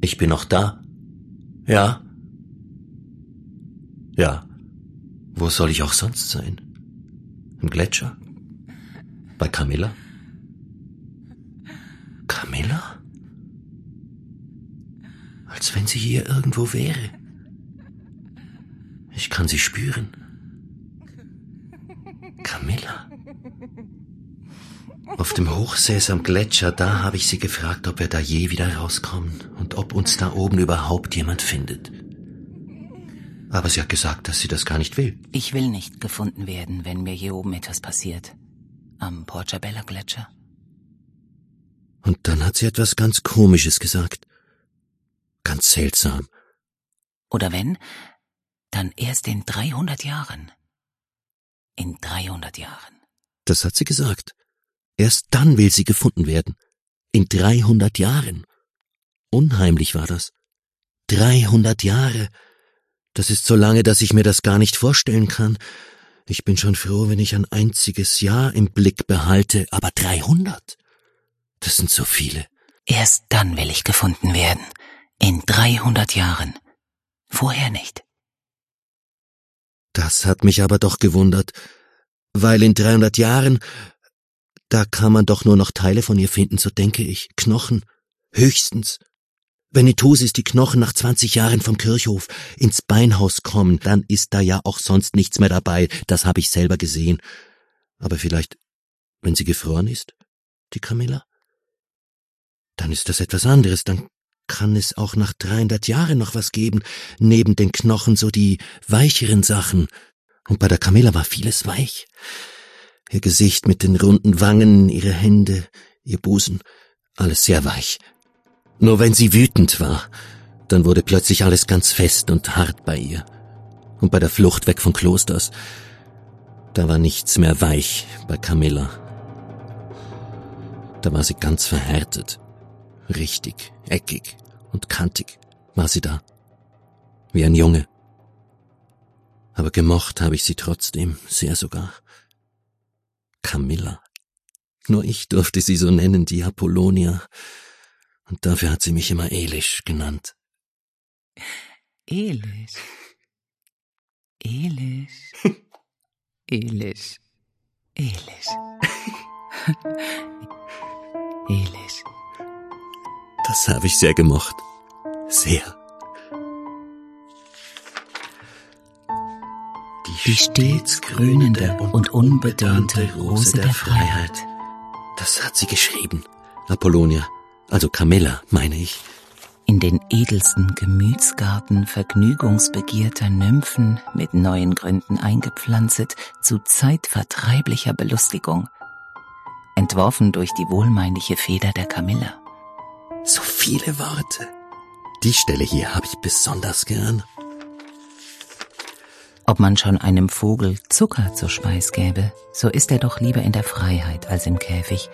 Ich bin noch da. Ja. Ja. Wo soll ich auch sonst sein? Im Gletscher? Bei Camilla? Camilla? Als wenn sie hier irgendwo wäre. Ich kann sie spüren. Camilla? Auf dem Hochsees am Gletscher, da habe ich sie gefragt, ob wir da je wieder rauskommen und ob uns da oben überhaupt jemand findet. Aber sie hat gesagt, dass sie das gar nicht will. Ich will nicht gefunden werden, wenn mir hier oben etwas passiert. Am Porchabella Gletscher. Und dann hat sie etwas ganz Komisches gesagt. Ganz seltsam. Oder wenn, dann erst in 300 Jahren. In 300 Jahren. Das hat sie gesagt. Erst dann will sie gefunden werden. In 300 Jahren. Unheimlich war das. 300 Jahre. Das ist so lange, dass ich mir das gar nicht vorstellen kann. Ich bin schon froh, wenn ich ein einziges Jahr im Blick behalte, aber 300? Das sind so viele. Erst dann will ich gefunden werden. In 300 Jahren. Vorher nicht. Das hat mich aber doch gewundert, weil in 300 Jahren, da kann man doch nur noch Teile von ihr finden, so denke ich. Knochen. Höchstens. Wenn in Tosis die Knochen nach 20 Jahren vom Kirchhof ins Beinhaus kommen, dann ist da ja auch sonst nichts mehr dabei, das habe ich selber gesehen. Aber vielleicht, wenn sie gefroren ist, die Camilla? Dann ist das etwas anderes, dann kann es auch nach 300 Jahren noch was geben, neben den Knochen so die weicheren Sachen. Und bei der Camilla war vieles weich. Ihr Gesicht mit den runden Wangen, ihre Hände, ihr Busen, alles sehr weich. Nur wenn sie wütend war, dann wurde plötzlich alles ganz fest und hart bei ihr. Und bei der Flucht weg von Klosters, da war nichts mehr weich bei Camilla. Da war sie ganz verhärtet. Richtig, eckig und kantig war sie da. Wie ein Junge. Aber gemocht habe ich sie trotzdem, sehr sogar. Camilla. Nur ich durfte sie so nennen, die Apollonia. Und dafür hat sie mich immer Elish genannt. Elish. Elish. Elish. Elish. Elish. Das habe ich sehr gemocht. Sehr. Die stets grünende und unbedehnte Rose der Freiheit. Das hat sie geschrieben. Apollonia. Also Camilla, meine ich. In den edelsten Gemütsgarten vergnügungsbegehrter Nymphen mit neuen Gründen eingepflanzt zu zeitvertreiblicher Belustigung. Entworfen durch die wohlmeinliche Feder der Camilla. So viele Worte. Die Stelle hier habe ich besonders gern. Ob man schon einem Vogel Zucker zur Speis gäbe, so ist er doch lieber in der Freiheit als im Käfig,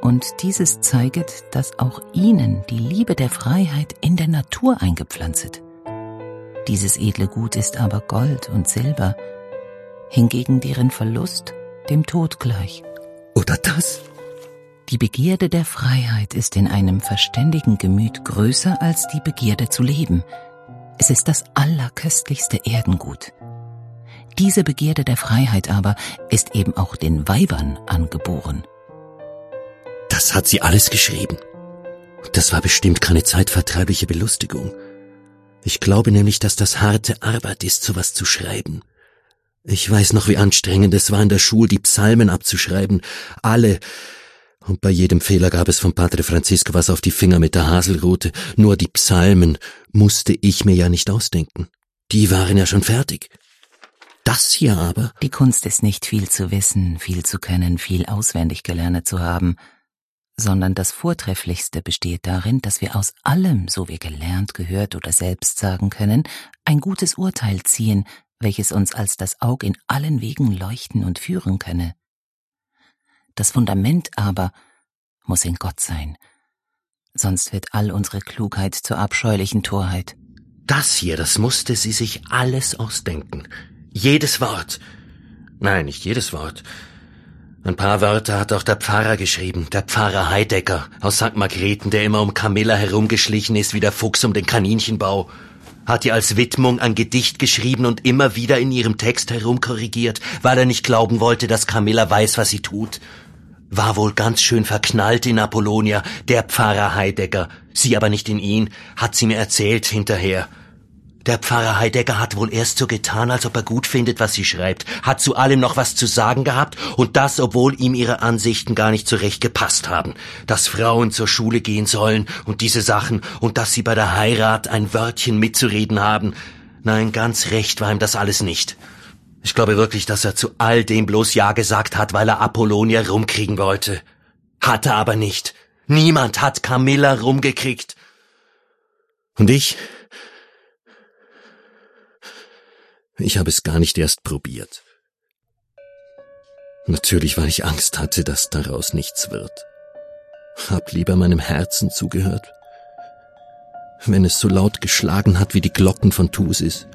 und dieses zeiget, dass auch ihnen die Liebe der Freiheit in der Natur eingepflanzet. Dieses edle Gut ist aber Gold und Silber, hingegen deren Verlust dem Tod gleich. Oder das? Die Begierde der Freiheit ist in einem verständigen Gemüt größer als die Begierde zu leben. Es ist das allerköstlichste Erdengut. Diese Begierde der Freiheit aber ist eben auch den Weibern angeboren. Das hat sie alles geschrieben. Das war bestimmt keine zeitvertreibliche Belustigung. Ich glaube nämlich, dass das harte Arbeit ist, sowas zu schreiben. Ich weiß noch, wie anstrengend es war in der Schule, die Psalmen abzuschreiben. Alle. Und bei jedem Fehler gab es vom Padre Francisco was auf die Finger mit der Haselrute. Nur die Psalmen musste ich mir ja nicht ausdenken. Die waren ja schon fertig. Das hier aber. Die Kunst ist nicht viel zu wissen, viel zu können, viel auswendig gelernt zu haben, sondern das Vortrefflichste besteht darin, dass wir aus allem, so wir gelernt, gehört oder selbst sagen können, ein gutes Urteil ziehen, welches uns als das Aug in allen Wegen leuchten und führen könne. Das Fundament aber muss in Gott sein, sonst wird all unsere Klugheit zur abscheulichen Torheit. Das hier, das musste sie sich alles ausdenken. Jedes Wort. Nein, nicht jedes Wort. Ein paar Wörter hat auch der Pfarrer geschrieben, der Pfarrer Heidecker aus St. Margrethen, der immer um Camilla herumgeschlichen ist wie der Fuchs um den Kaninchenbau. Hat ihr als Widmung ein Gedicht geschrieben und immer wieder in ihrem Text herumkorrigiert, weil er nicht glauben wollte, dass Camilla weiß, was sie tut. War wohl ganz schön verknallt in Apollonia, der Pfarrer Heidecker, sie aber nicht in ihn, hat sie mir erzählt hinterher. Der Pfarrer Heidegger hat wohl erst so getan, als ob er gut findet, was sie schreibt, hat zu allem noch was zu sagen gehabt, und das, obwohl ihm ihre Ansichten gar nicht zurecht gepasst haben. Dass Frauen zur Schule gehen sollen und diese Sachen, und dass sie bei der Heirat ein Wörtchen mitzureden haben. Nein, ganz recht war ihm das alles nicht. Ich glaube wirklich, dass er zu all dem bloß Ja gesagt hat, weil er Apollonia rumkriegen wollte. Hat er aber nicht. Niemand hat Camilla rumgekriegt. Und ich, Ich habe es gar nicht erst probiert. Natürlich, weil ich Angst hatte, dass daraus nichts wird. Hab lieber meinem Herzen zugehört. Wenn es so laut geschlagen hat wie die Glocken von Thusis,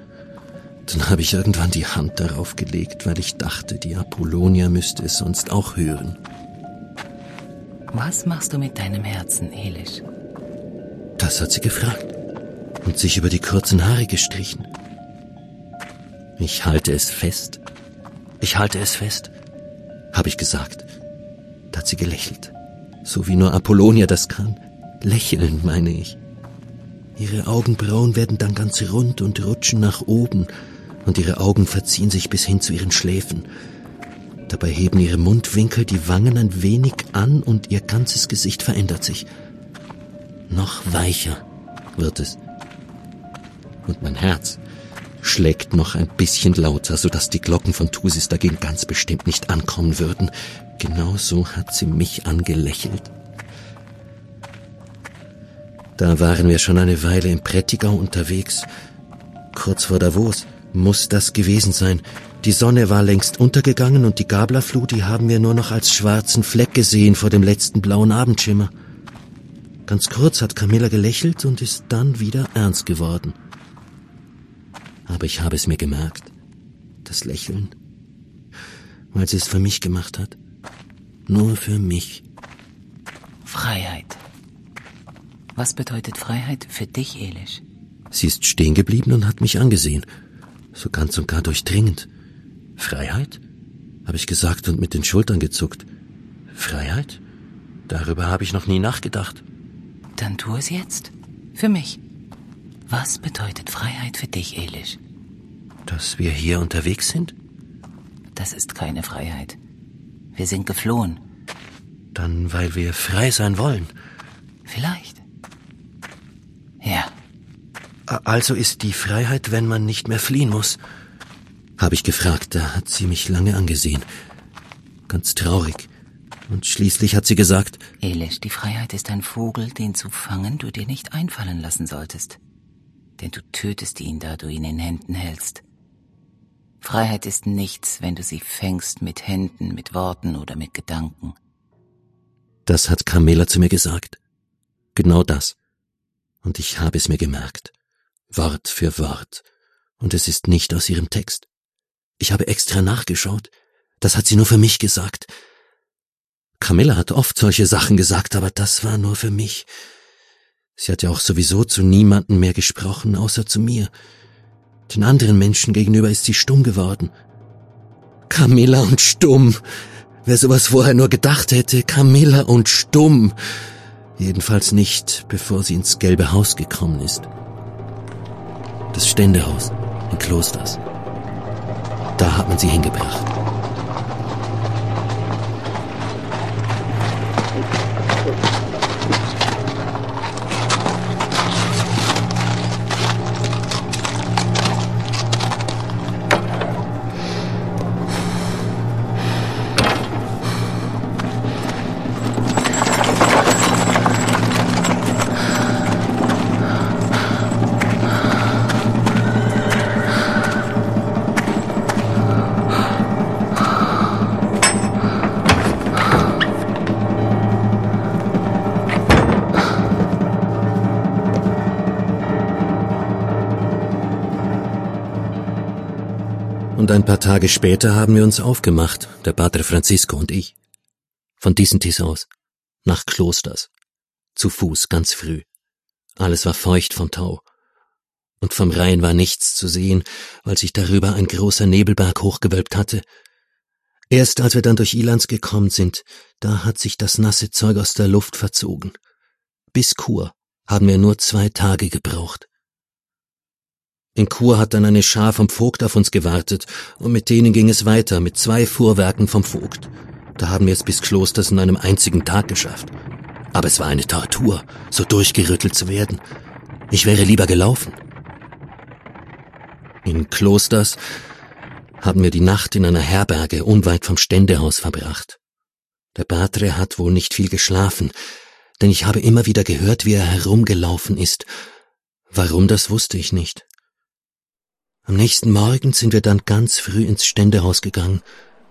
dann habe ich irgendwann die Hand darauf gelegt, weil ich dachte, die Apollonia müsste es sonst auch hören. Was machst du mit deinem Herzen, Elish? Das hat sie gefragt und sich über die kurzen Haare gestrichen. Ich halte es fest. Ich halte es fest, habe ich gesagt. Da hat sie gelächelt. So wie nur Apollonia das kann. Lächeln, meine ich. Ihre Augenbrauen werden dann ganz rund und rutschen nach oben, und ihre Augen verziehen sich bis hin zu ihren Schläfen. Dabei heben ihre Mundwinkel die Wangen ein wenig an und ihr ganzes Gesicht verändert sich. Noch weicher wird es. Und mein Herz schlägt noch ein bisschen lauter, sodass die Glocken von Thusis dagegen ganz bestimmt nicht ankommen würden. Genau so hat sie mich angelächelt. Da waren wir schon eine Weile im Prättigau unterwegs. Kurz vor Davos muss das gewesen sein. Die Sonne war längst untergegangen und die Gablerflut, die haben wir nur noch als schwarzen Fleck gesehen vor dem letzten blauen Abendschimmer. Ganz kurz hat Camilla gelächelt und ist dann wieder ernst geworden aber ich habe es mir gemerkt. Das Lächeln, weil sie es für mich gemacht hat. Nur für mich. Freiheit. Was bedeutet Freiheit für dich, Elish? Sie ist stehen geblieben und hat mich angesehen. So ganz und gar durchdringend. Freiheit? habe ich gesagt und mit den Schultern gezuckt. Freiheit? Darüber habe ich noch nie nachgedacht. Dann tu es jetzt. Für mich. Was bedeutet Freiheit für dich, Elish? Dass wir hier unterwegs sind? Das ist keine Freiheit. Wir sind geflohen. Dann, weil wir frei sein wollen. Vielleicht. Ja. Also ist die Freiheit, wenn man nicht mehr fliehen muss? Habe ich gefragt, da hat sie mich lange angesehen. Ganz traurig. Und schließlich hat sie gesagt, Elish, die Freiheit ist ein Vogel, den zu fangen du dir nicht einfallen lassen solltest denn du tötest ihn, da du ihn in Händen hältst. Freiheit ist nichts, wenn du sie fängst mit Händen, mit Worten oder mit Gedanken. Das hat Carmela zu mir gesagt. Genau das. Und ich habe es mir gemerkt. Wort für Wort. Und es ist nicht aus ihrem Text. Ich habe extra nachgeschaut. Das hat sie nur für mich gesagt. Camilla hat oft solche Sachen gesagt, aber das war nur für mich. Sie hat ja auch sowieso zu niemanden mehr gesprochen, außer zu mir. Den anderen Menschen gegenüber ist sie stumm geworden. Camilla und stumm. Wer sowas vorher nur gedacht hätte, Camilla und stumm. Jedenfalls nicht, bevor sie ins gelbe Haus gekommen ist. Das Ständehaus in Klosters. Da hat man sie hingebracht. Und ein paar Tage später haben wir uns aufgemacht, der Pater Francisco und ich. Von Dissentis aus, nach Klosters, zu Fuß ganz früh. Alles war feucht vom Tau. Und vom Rhein war nichts zu sehen, weil sich darüber ein großer Nebelberg hochgewölbt hatte. Erst als wir dann durch Ilanz gekommen sind, da hat sich das nasse Zeug aus der Luft verzogen. Bis Chur haben wir nur zwei Tage gebraucht. In Chur hat dann eine Schar vom Vogt auf uns gewartet, und mit denen ging es weiter, mit zwei Fuhrwerken vom Vogt. Da haben wir es bis Klosters in einem einzigen Tag geschafft. Aber es war eine Tortur, so durchgerüttelt zu werden. Ich wäre lieber gelaufen. In Klosters haben wir die Nacht in einer Herberge unweit vom Ständehaus verbracht. Der Patre hat wohl nicht viel geschlafen, denn ich habe immer wieder gehört, wie er herumgelaufen ist. Warum, das wusste ich nicht. Am nächsten Morgen sind wir dann ganz früh ins Ständehaus gegangen.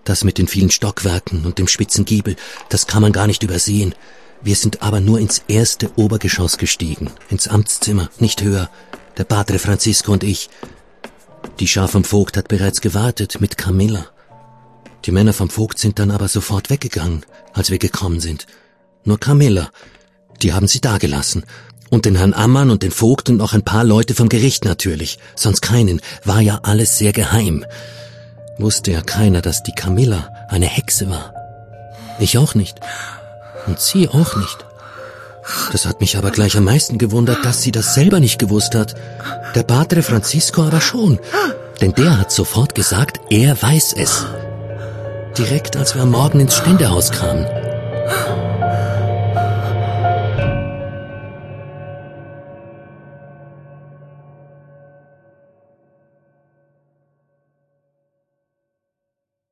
Das mit den vielen Stockwerken und dem spitzen Giebel, das kann man gar nicht übersehen. Wir sind aber nur ins erste Obergeschoss gestiegen, ins Amtszimmer, nicht höher. Der Padre Francisco und ich. Die Schar vom Vogt hat bereits gewartet mit Camilla. Die Männer vom Vogt sind dann aber sofort weggegangen, als wir gekommen sind. Nur Camilla, die haben sie dagelassen und den Herrn Ammann und den Vogt und noch ein paar Leute vom Gericht natürlich. Sonst keinen. War ja alles sehr geheim. Wusste ja keiner, dass die Camilla eine Hexe war. Ich auch nicht. Und sie auch nicht. Das hat mich aber gleich am meisten gewundert, dass sie das selber nicht gewusst hat. Der Padre Francisco aber schon. Denn der hat sofort gesagt, er weiß es. Direkt als wir am Morgen ins Ständehaus kamen.